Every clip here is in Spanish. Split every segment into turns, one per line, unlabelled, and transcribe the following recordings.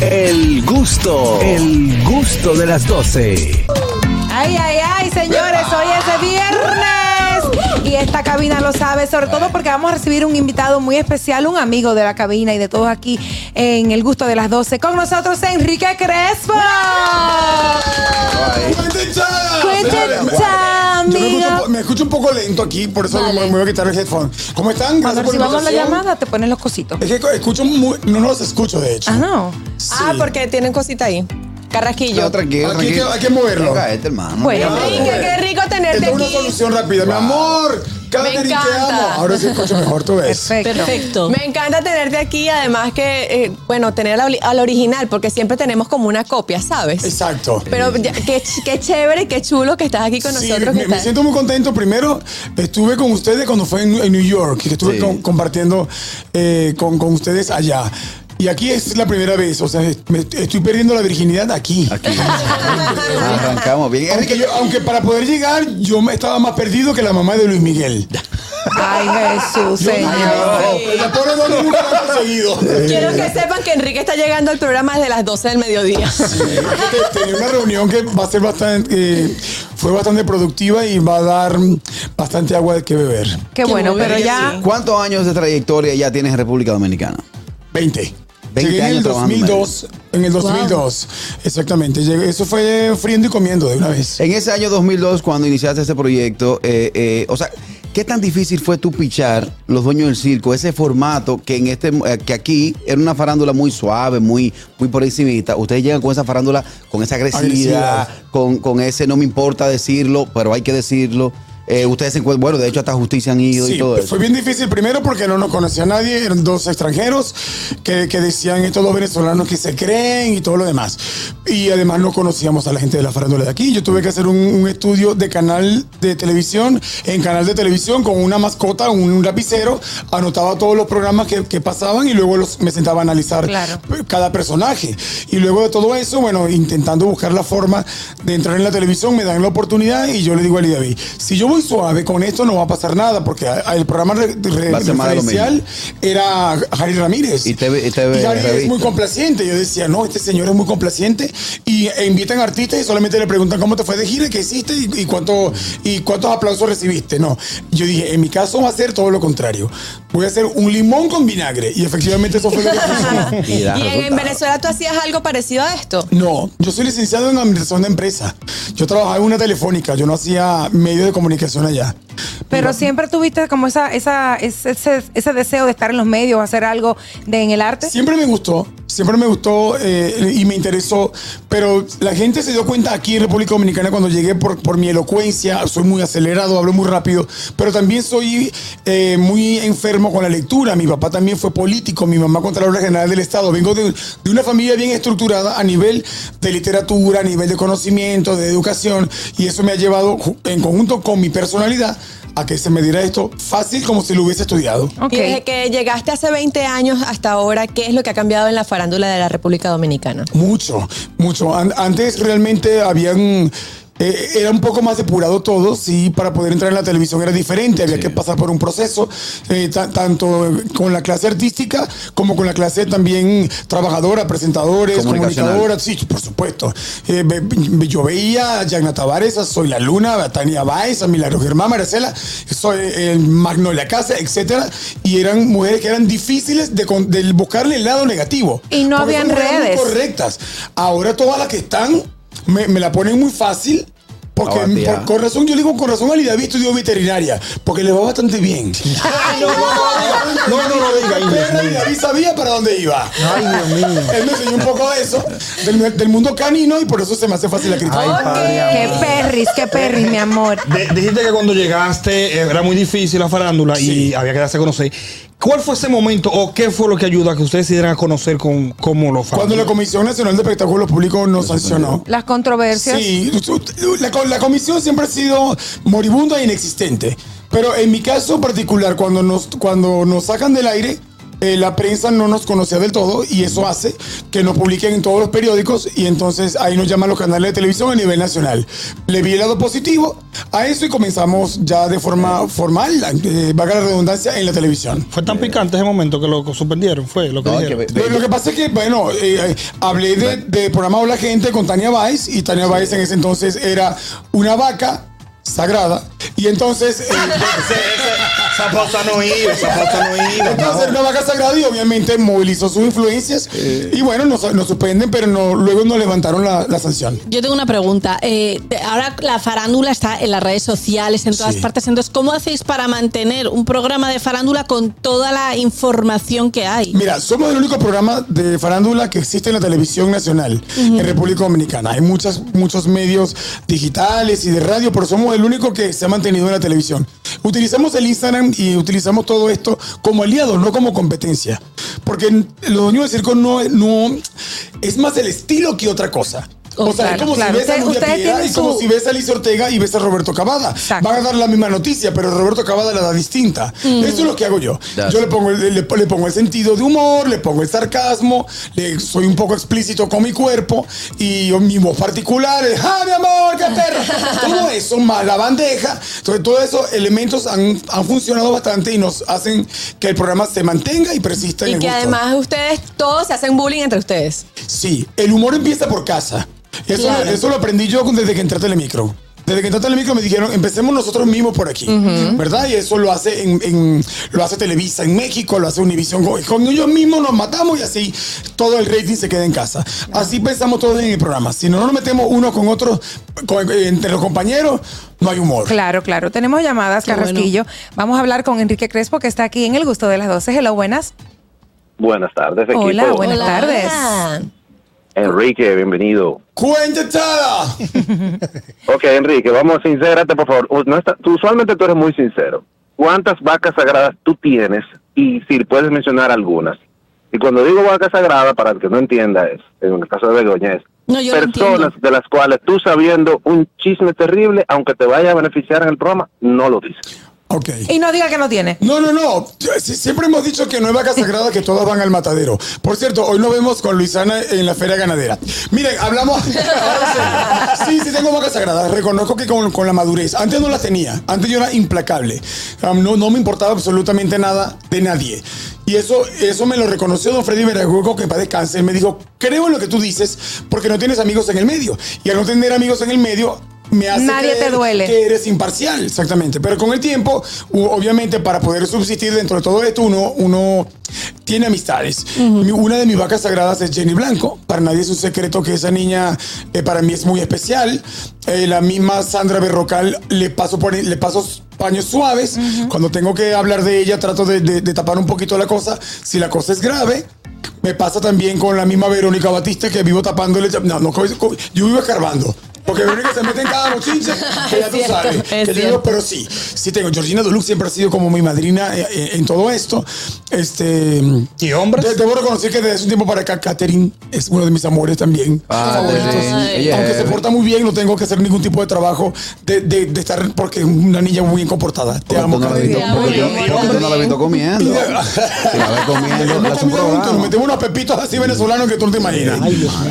El gusto, el gusto de las 12.
Ay, ay, ay, señores, Y esta cabina lo sabe, sobre todo porque vamos a recibir un invitado muy especial, un amigo de la cabina y de todos aquí en el gusto de las 12. Con nosotros, Enrique Crespo.
Yo me escucho, me escucho un poco lento aquí, por eso me, me voy a quitar el headphone. ¿Cómo están?
Cuando
Gracias por
recibamos la llamada, te ponen los cositos.
Es que escucho muy, no los escucho, de hecho.
Ah, no.
Ah, porque tienen cosita ahí. Carrasquillo.
No, tranquilo,
Aquí hay que-
tranquilo.
hay que moverlo.
Cállate, hermano.
Bueno.
Enrique, qué rico tenerte
Esta es una
aquí.
solución rápida. Mi amor, Catherine, te amo. Ahora sí escucho mejor, tú ves.
Perfecto.
Perfecto.
Me encanta tenerte aquí, además que, eh, bueno, tener al, al original, porque siempre tenemos como una copia, ¿sabes?
Exacto.
Pero ya- qué, qué chévere y qué chulo que estás aquí con
Sí,
nosotros.
me, me siento muy contento. Primero, estuve con ustedes cuando fue en, en New York, que estuve
Sí.
con- compartiendo eh, con, con ustedes allá. Y aquí es la primera vez, o sea, me estoy perdiendo la virginidad aquí.
Aquí. Arrancamos bien.
Aunque,
Enrique,
yo- aunque para poder llegar, yo me estaba más perdido que la mamá de Luis Miguel.
Ay, Jesús,
Yo-
señor.
La pobre nunca la ha conseguido.
Quiero que sepan que Enrique está llegando al programa desde las 12 del mediodía.
Te- Tenía una reunión que va a ser bastante, eh, fue bastante productiva y va a dar bastante agua de que beber.
Qué bueno, pero ya.
¿Cuántos años de trayectoria ya tienes en República Dominicana?
20.
20
Llegué en el
años en
2002. En el 2002. Exactamente. Llegué- eso fue friendo y comiendo de una vez.
En ese año 2002, cuando iniciaste este proyecto, eh, eh, o sea, ¿qué tan difícil fue tú pichar los dueños del circo, ese formato que en este, eh, que aquí era una farándula muy suave, muy, muy por encimita? Ustedes llegan con esa farándula, con esa agresividad,
Agresividad.
con, con ese no me importa decirlo, pero hay que decirlo. Eh, ustedes se encuentran, bueno, de hecho hasta justicia han ido y todo eso.
fue bien difícil primero porque no nos conocía nadie, eran dos extranjeros que, que decían estos dos venezolanos que se creen y todo lo demás. Y además no conocíamos a la gente de la farándula de aquí. Yo tuve que hacer un, un estudio de canal de televisión, en canal de televisión con una mascota, un, lapicero, anotaba todos los programas que, que pasaban y luego los, me sentaba a analizar
Claro.
cada personaje. Y luego de todo eso, bueno, intentando buscar la forma de entrar en la televisión, me dan la oportunidad y yo le digo a Lee David, si yo suave con esto no va a pasar nada, porque a- a- el programa re- re- referencial era Harry Ramírez.
Y TV y TV
Y Harry es muy complaciente. Yo decía, no, este señor es muy complaciente. Y e invitan artistas y solamente le preguntan cómo te fue de gira, qué hiciste y, y cuánto, y cuántos aplausos recibiste. No, yo dije, en mi caso va a ser todo lo contrario. Voy a hacer un limón con vinagre. Y efectivamente eso fue lo que funcionó.
Y da
y en. Venezuela tú hacías algo parecido a esto.
No, yo soy licenciado en administración de empresa. Yo trabajaba en una telefónica, yo no hacía medios de comunicación allá.
Pero siempre tuviste como esa, esa, ese, ese, ese deseo de estar en los medios, hacer algo de, en el arte.
Siempre me gustó, siempre me gustó eh, y me interesó, pero la gente se dio cuenta aquí en República Dominicana cuando llegué por, por mi elocuencia, soy muy acelerado, hablo muy rápido, pero también soy eh, muy enfermo con la lectura. Mi papá también fue político, mi mamá Contralora General del Estado. Vengo de, de una familia bien estructurada a nivel de literatura, a nivel de conocimiento, de educación, y eso me ha llevado en conjunto con mi personalidad a que se me diera esto fácil como si lo hubiese estudiado.
Y desde que llegaste hace 20 años hasta ahora, ¿qué es lo que ha cambiado en la farándula de la República Dominicana?
Mucho, mucho. An- antes realmente habían. Eh, era un poco más depurado todo, sí, para poder entrar en la televisión era diferente, había que pasar por un proceso, eh, ta- tanto con la clase artística como con la clase también trabajadora, presentadores, comunicadoras, sí, por supuesto. Eh, yo veía a Yagna Tavares, a Soy la Luna, a Tania Báez, a Milagro Germán, Marcela, soy el Magnolia Casa, etcétera, y eran mujeres que eran difíciles de, de buscarle el lado negativo.
Y no habían redes.
correctas. Ahora todas las que están me, me la ponen muy fácil. Porque
Abatida.
por- con razón, yo le digo con razón a Lidaví estudió veterinaria, porque le va bastante bien.
no, no, no lo diga, Inés.
Pero Lidaví sabía para dónde iba.
Ay, Dios mío.
Él me enseñó un poco de eso, del, del mundo canino, y por eso se me hace fácil la crítica.
Ay, padre
Qué perris, qué perris, mi amor.
De- dijiste que cuando llegaste eh, era muy difícil la farándula y había que darse a conocer. ¿Cuál fue ese momento o qué fue lo que ayudó a que ustedes se dieran a conocer con cómo lo
Cuando la Comisión Nacional de Espectáculos Públicos nos sancionó.
Las controversias.
Sí, la, la comisión siempre ha sido moribunda e inexistente. Pero en mi caso particular, cuando nos, cuando nos sacan del aire, eh, la prensa no nos conocía del todo y eso hace que nos publiquen en todos los periódicos y entonces ahí nos llaman los canales de televisión a nivel nacional. Le vi el lado positivo a eso y comenzamos ya de forma formal, eh, valga la redundancia, en la televisión.
Fue tan picante ese momento que lo suspendieron, fue lo que
No,
dijeron.
que
Lo, lo que pasa es que, bueno, eh, eh, hablé de, de programa Hola Gente con Tania Báez y Tania Báez en ese entonces era una vaca sagrada y entonces...
Esa pausa no iba, esa pausa no iba.
Entonces, vaca sagrada y obviamente movilizó sus influencias.
Eh.
Y bueno, nos, nos suspenden, pero no, luego nos levantaron la, la sanción.
Yo tengo una pregunta. Eh, ahora la farándula está en las redes sociales, en todas
Sí.
partes. Entonces, ¿cómo hacéis para mantener un programa de farándula con toda la información que hay?
Mira, somos el único programa de farándula que existe en la televisión nacional en República Dominicana. Hay muchas, muchos medios digitales y de radio, pero somos el único que se ha mantenido en la televisión. Utilizamos el Instagram y utilizamos todo esto como aliado, no como competencia. Porque los dueños del circo no es más el estilo que otra cosa.
Oh,
o sea,
claro,
es como
claro.
si ves a Nuria y como
su-
si ves a Alicia Ortega y ves a Roberto Cavada.
Exacto.
Van a dar la misma noticia, pero Roberto Cavada la da distinta. Eso es lo que hago yo.
That's
Yo le pongo, el, le, le pongo el sentido de humor, le pongo el sarcasmo, le, soy un poco explícito con mi cuerpo y yo, mi voz particular es ¡Ah, mi amor, qué perro! Todo eso, más la bandeja. Entonces, todos esos elementos han, han funcionado bastante y nos hacen que el programa se mantenga y persista en
Y
el
que
gusto.
además ustedes todos se hacen bullying entre ustedes.
Sí, el humor empieza por casa. Eso,
Claro.
eso lo aprendí yo desde que entré a Telemicro. Desde que entré a Telemicro me dijeron, empecemos nosotros mismos por aquí, ¿verdad? Y eso lo hace en, en- lo hace Televisa en México, lo hace Univision. Con, ellos mismos nos matamos y así todo el rating se queda en casa. Así pensamos todos en el programa. Si no nos metemos uno con otro, con- entre los compañeros, no hay humor.
Claro, claro. Tenemos llamadas,
Qué
Carrasquillo. Vamos a hablar con Enrique Crespo, que está aquí en el gusto de las 12. Hello, buenas.
Buenas tardes, equipo.
Hola, buenas
Hola.
tardes.
Enrique, bienvenido.
¡Cuéntada!
Ok, Enrique, vamos, sincérate, por favor. No está- tú, usualmente tú eres muy sincero. ¿Cuántas vacas sagradas tú tienes? Y si puedes mencionar algunas. Y cuando digo vaca sagrada, para el que no entienda, es, en el caso de Begoña, es
No,
personas de las cuales tú sabiendo un chisme terrible, aunque te vaya a beneficiar en el programa, no lo dices.
Ok.
Y no diga que no tiene.
No, no, no. Sie- Siempre hemos dicho que no es vaca sagrada, que todas van al matadero. Por cierto, hoy nos vemos con Luisana en la feria ganadera. Miren, hablamos. sí, sí, tengo vaca sagrada. Reconozco que con, con la madurez. Antes no las tenía. Antes yo era implacable. No, no me importaba absolutamente nada de nadie. Y eso, eso me lo reconoció don Freddy Verajuego, que para descanse. Él me dijo: Creo en lo que tú dices, porque no tienes amigos en el medio. Y al no tener amigos en el medio, me hace
Nadie te
creer
duele.
que eres imparcial, exactamente. Pero con el tiempo, obviamente, para poder subsistir dentro de todo esto, uno, uno tiene amistades. Mi- Una de mis vacas sagradas es Jenny Blanco. Para nadie es un secreto que esa niña eh, para mí es muy especial. Eh, la misma Sandra Berrocal le paso, por, le paso paños suaves. Cuando tengo que hablar de ella, trato de, de- de tapar un poquito la cosa. Si la cosa es grave. Me pasa también con la misma Verónica Batista que vivo tapándole. No, no, yo vivo escarbando. Porque Verónica se mete en cada mochinche que ya tú
cierto,
sabes.
es
que yo digo,
cierto.
pero sí, sí tengo. Georgina Duluc siempre ha sido como mi madrina eh, eh, en todo esto. Este.
¿Y hombres?
de- debo reconocer que desde hace un tiempo para acá, Catherine es uno de mis amores también.
Ah,
Aunque se porta muy bien, no tengo que hacer ningún tipo de trabajo de, de- de estar porque es una niña muy bien comportada. Te amo,
no la
Catherine.
porque yo- porque no la has visto comiendo. Si la ves comiendo, hace un
nos metemos unos pepitos así venezolanos que tú no te imaginas.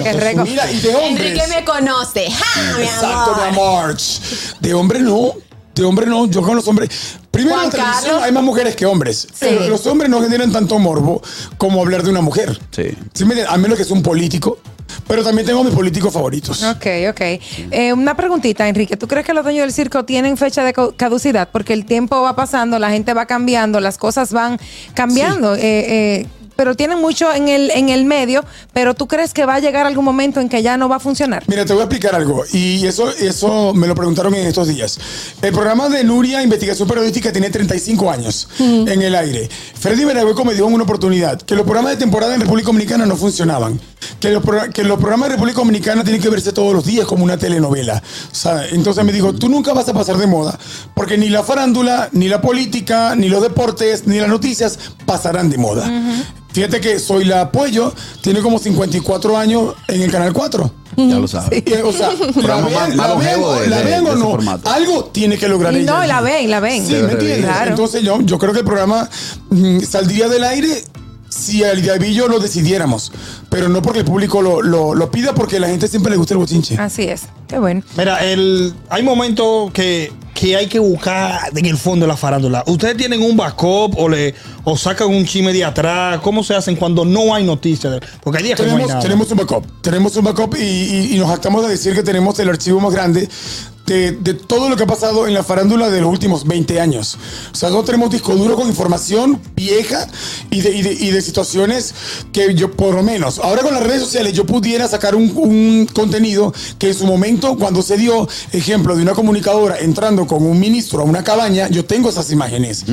Qué rico.
Mira, y de hombres.
Enrique me conoce. ¡Ja, mi
Exacto, mi amor. De hombre no. De hombre no. Yo con los hombres. Primero
Juan
en la televisión
Carlos.
hay más mujeres que hombres.
Sí.
Pero Los hombres no generan tanto morbo como hablar de una mujer.
Sí.
¿Sí me? A menos que sea un político. Pero también tengo mis políticos favoritos.
Ok, ok. Eh, una preguntita, Enrique. ¿Tú crees que los dueños del circo tienen fecha de ca- caducidad? Porque el tiempo va pasando, la gente va cambiando, las cosas van cambiando. Eh, eh, pero tienen mucho en el, en el medio, pero ¿tú crees que va a llegar algún momento en que ya no va a funcionar?
Mira, te voy a explicar algo. Y eso, eso me lo preguntaron en estos días. El programa de Nuria Investigación Periodística tiene 35 años en el aire. Freddy Veragüeco me dio una oportunidad. Que los programas de temporada en República Dominicana no funcionaban. Que los, pro- que los programas de República Dominicana tienen que verse todos los días como una telenovela. O sea, entonces me dijo, tú nunca vas a pasar de moda. Porque ni la farándula, ni la política, ni los deportes, ni las noticias pasarán de moda. Fíjate que Soy la Apoyo tiene como 54 años en el Canal 4.
Ya lo sabes.
Y, O sea, la ven,
más-
la
más
ven,
longevo de-
la
de-
ven
de
o no.
formato.
Algo tiene que lograr ella.
no, y la ven, la ven.
Sí, ¿me entiendes?
Claro.
Entonces yo, yo creo que el programa mm, saldría del aire si al Diabillo lo decidiéramos, pero no porque el público lo, lo, lo pida, porque a la gente siempre le gusta el bochinche.
Así es. Qué bueno.
Mira, el, hay momentos que, que hay que buscar en el fondo de la farándula. ¿Ustedes tienen un backup o, le, o sacan un chisme de atrás? ¿Cómo se hacen cuando no hay noticias? Porque hay días que no hay
Tenemos,
nada.
tenemos un backup. Tenemos un backup y, y- y nos jactamos de decir que tenemos el archivo más grande de, todo lo que ha pasado en la farándula de los últimos 20 años. O sea, nosotros tenemos disco duro con información vieja y de, y de- situaciones que yo, por lo menos, ahora con las redes sociales, yo pudiera sacar un, un contenido que en su momento, cuando se dio ejemplo de una comunicadora entrando con un ministro a una cabaña, yo tengo esas imágenes.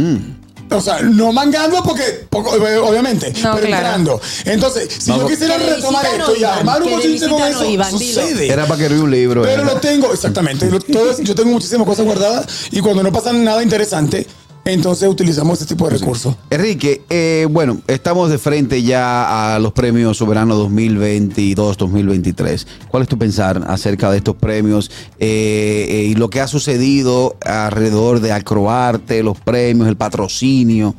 O sea, no mangando porque, porque, obviamente,
No,
pero
claro.
entrando. Entonces, si yo quisiera retomar esto y armar un bochinche con eso, sucede.
Era para que un libro.
Pero
eh.
lo tengo, exactamente. Lo- todo yo tengo muchísimas cosas guardadas y cuando no pasa nada interesante, entonces utilizamos este tipo de recursos.
Enrique, eh, bueno, estamos de frente ya a los premios Soberano 2022-2023. ¿Cuál es tu pensar acerca de estos premios eh, eh, y lo que ha sucedido alrededor de Acroarte, los premios, el patrocinio?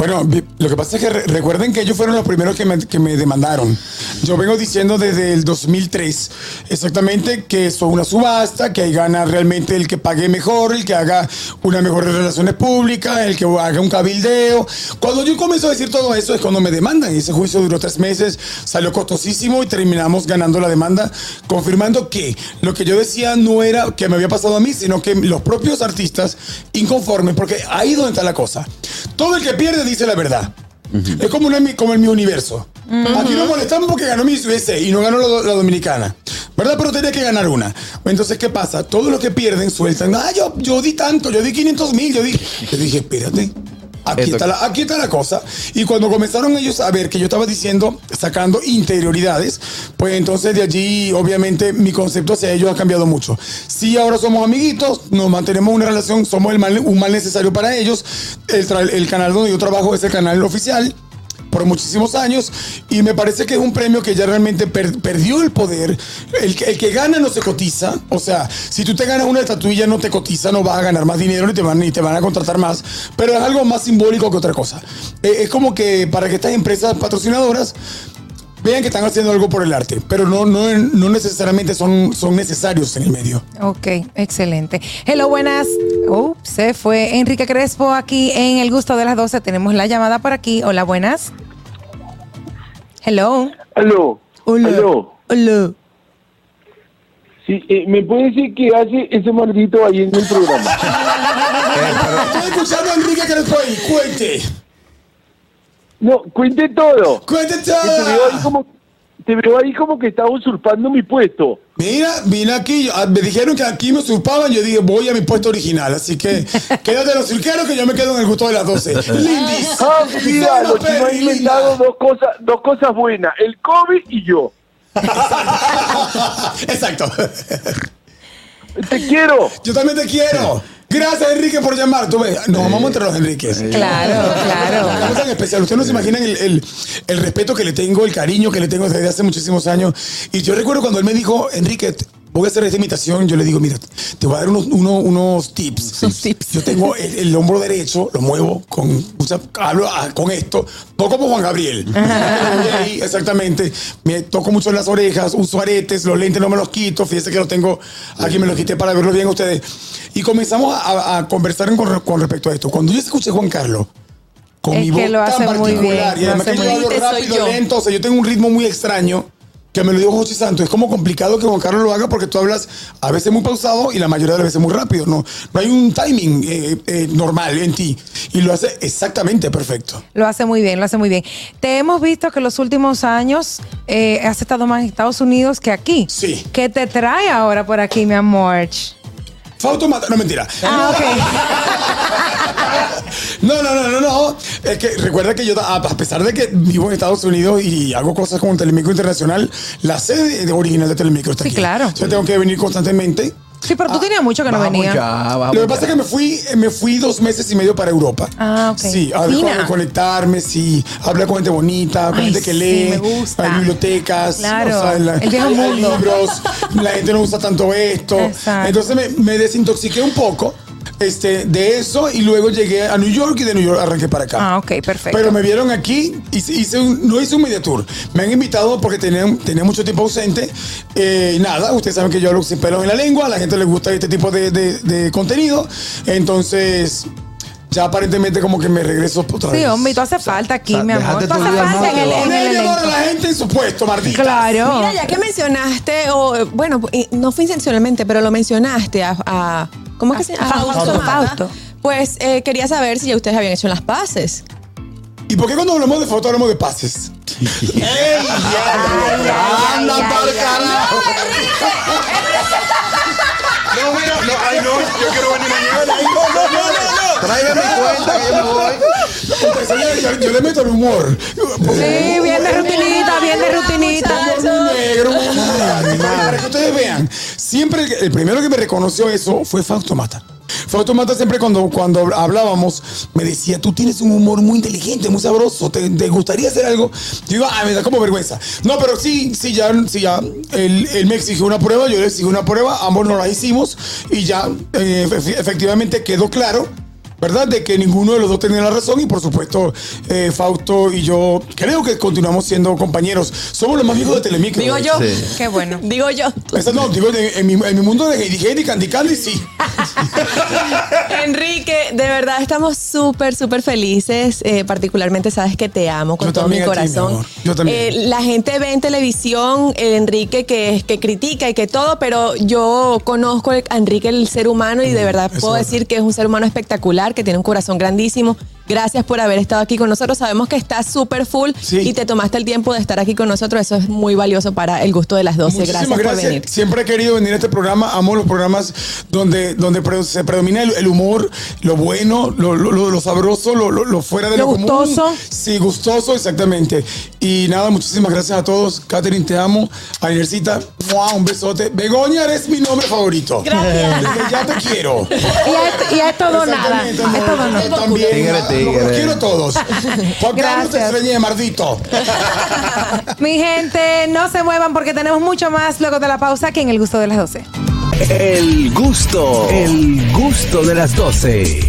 Bueno, lo que pasa es que re- recuerden que ellos fueron los primeros que me, que me demandaron. Yo vengo diciendo desde el 2003 exactamente que es una subasta, que ahí gana realmente el que pague mejor, el que haga unas mejores relaciones públicas, el que haga un cabildeo. Cuando yo comienzo a decir todo eso es cuando me demandan. Y ese juicio duró tres meses, salió costosísimo y terminamos ganando la demanda, confirmando que lo que yo decía no era que me había pasado a mí, sino que los propios artistas inconformes, porque ahí es donde está la cosa. Todo el que pierde dice la verdad. Es como, una, mi- como en mi universo. Aquí nos molestamos porque ganó mi USA y no ganó la, la dominicana. ¿Verdad? Pero tenía que ganar una. Entonces, ¿qué pasa? Todos los que pierden sueltan. Ah, yo, yo di tanto, yo di 500 mil. Yo, di... yo dije, espérate. Aquí está, la, aquí está la cosa. Y cuando comenzaron ellos a ver que yo estaba diciendo, sacando interioridades, pues entonces de allí, obviamente, mi concepto hacia ellos ha cambiado mucho. Sí, ahora somos amiguitos, nos mantenemos una relación, somos el mal, un mal necesario para ellos. El, el canal donde yo trabajo es el canal oficial por muchísimos años y me parece que es un premio que ya realmente per- perdió el poder. El que, gana no se cotiza. O sea, si tú te ganas una estatuilla no te cotiza, no vas a ganar más dinero ni te van, ni te van a contratar más. Pero es algo más simbólico que otra cosa. Eh, es como que para que estas empresas patrocinadoras vean que están haciendo algo por el arte, pero no, no, no necesariamente son, son necesarios en el medio.
Ok, excelente. Hello, buenas. Oh, se fue Enrique Crespo aquí en El Gusto de las 12. Tenemos la llamada por aquí. Hola, buenas. Hello.
Aló.
Hola.
Aló.
Hola.
Sí, eh, ¿Me puede decir qué hace ese maldito ahí en el programa?
Estoy escuchando a Enrique Crespo ahí. Cuente.
No, cuente todo.
Cuente
Que ahí
todo.
como, te veo ahí como que está usurpando mi puesto.
Mira, vine aquí, ah, me dijeron que aquí me usurpaban, yo dije, voy a mi puesto original, así que quédate los cirqueros que yo me quedo en el gusto de las 12. Lindis.
Ah, mira, los chinos han inventado dos cosas, dos cosas buenas, el COVID y yo.
Exacto.
Te quiero.
Yo también te quiero. Gracias, Enrique, por llamar. Tú ves, nos vamos entre los Enriques.
Claro, claro.
Una cosa en especial. Ustedes no se imaginan el, el- el respeto que le tengo, el cariño que le tengo desde hace muchísimos años. Y yo recuerdo cuando él me dijo, Enrique, voy a hacer esta imitación. Yo le digo, mira, te voy a dar unos, unos, unos tips. Yo tengo el, el hombro derecho, lo muevo con, hablo ah, con esto, no como Juan Gabriel. Ahí, exactamente. Me toco mucho las orejas, uso aretes, los lentes no me los quito. Fíjense que los tengo aquí, me los quité para verlos bien a ustedes. Y comenzamos a, a conversar con, con respecto a esto. Cuando yo escuché a Juan Carlos, con
Es
mi voz tan
hace muy
particular,
bien,
y además que yo hablo rápido,
yo.
lento, o sea, yo tengo un ritmo muy extraño. Que me lo dijo Jochi Santos, es como complicado que Juan Carlos lo haga porque tú hablas a veces muy pausado y la mayoría de las veces muy rápido. No, no hay un timing eh, eh, normal en ti y lo hace exactamente perfecto.
Lo hace muy bien, lo hace muy bien. Te hemos visto que los últimos años eh, has estado más en Estados Unidos que aquí.
Sí.
¿Qué te trae ahora por aquí, mi amor?
Fausto mata, no mentira.
Ah, ok.
No, no, no, no, no. Es que recuerda que yo, a pesar de que vivo en Estados Unidos y hago cosas como Telemicro Internacional, la sede de- original de Telemicro está
Sí,
aquí.
claro.
Yo tengo que venir constantemente.
Sí, pero tú tenías mucho que no
Vamos
venía.
ya, vamos
Lo que pasa
ya.
es que me fui, me fui dos meses y medio para Europa.
Ah, ok.
Sí, a,
Fina.
conectarme, sí, hablar con gente bonita, con
Ay,
gente que
sí,
lee,
me gusta.
hay bibliotecas,
Claro,
la-
el viejo
hay
mundo.
libros, la gente no usa tanto esto.
Exacto.
Entonces me, me desintoxiqué un poco. Este, de eso y luego llegué a New York y de New York arranqué para acá.
Ah, ok, perfecto.
Pero me vieron aquí, hice, hice un- no hice un media tour. Me han invitado porque tenía, tenía mucho tiempo ausente. Eh, nada, ustedes saben que yo hablo sin pelos en la lengua, a la gente le gusta este tipo de, de- de contenido. Entonces, ya aparentemente como que me regreso otra
Sí,
vez.
hombre, tú hace falta aquí,
o sea,
mi amor. Tú hace falta en el, en el
a la gente en su puesto, maldita.
Claro.
Mira, ya que mencionaste, o bueno, y no fue intencionalmente, pero lo mencionaste a. a- ¿Cómo es que se llama?
Fausto. Fausto.
Pues eh, quería saber si ya ustedes habían hecho las paces.
¿Y por qué cuando hablamos de foto hablamos de pases?
¡Anda pa'l carajo!
No, mira, no, ay, no, yo quiero venir mañana. Ay, no, no, no, no, no.
Tráigame mi cuenta que yo me voy.
Entonces, yo, yo- le meto el humor.
Sí, bien de rutinita, bien de rutinita.
Muy negro, muy- Para que ustedes vean, siempre el, primero que me reconoció eso fue Fausto Mata. Fausto Mata siempre cuando, cuando hablábamos me decía, tú tienes un humor muy inteligente, muy sabroso, ¿te, gustaría hacer algo? Yo digo, ah, me da como vergüenza. No, pero sí, sí, ya, sí, ya, él, él me exigió una prueba, yo le exigí una prueba, ambos nos la hicimos y ya eh, efe- efectivamente quedó claro ¿verdad? De que ninguno de los dos tenía la razón y por supuesto eh, Fausto y yo creo que continuamos siendo compañeros. Somos los más viejos de Telemicro.
Digo yo.
Sí.
Qué bueno.
Digo yo.
Eso no, digo, en, en mi, en mi mundo de Heidi Heidi, Candy Candy, sí.
Enrique, de verdad estamos súper, súper felices. eh, particularmente sabes que te amo con
Yo
todo mi
ti,
corazón.
Yo también.
Eh, la gente ve en televisión el Enrique que, que critica y que todo, pero yo conozco a Enrique el ser humano y de verdad puedo decir que es un ser humano espectacular, que tiene un corazón grandísimo. Gracias por haber estado aquí con nosotros. Sabemos que estás súper full
Sí.
y te tomaste el tiempo de estar aquí con nosotros. Eso es muy valioso para el gusto de las 12.
Muchísimas
Gracias,
gracias.
por venir.
Siempre he querido venir a este programa. Amo los programas donde, donde se predomina el, el humor, lo bueno, lo, lo- lo- lo sabroso, lo, fuera de
Lo
común.
gustoso.
Sí, gustoso, exactamente. Y nada, muchísimas gracias a todos. Catherine, te amo. ¡Mua! un besote. Begoña, eres mi nombre favorito.
Gracias.
Desde ya te quiero.
Y es, todo nada. Es todo nada.
También.
Tigre.
Los quiero a todos. Juan Carlos, te
Gracias.
extrañé, mardito.
Mi gente, no se muevan porque tenemos mucho más luego de la pausa que en el gusto de las 12.
El gusto, el gusto de las 12.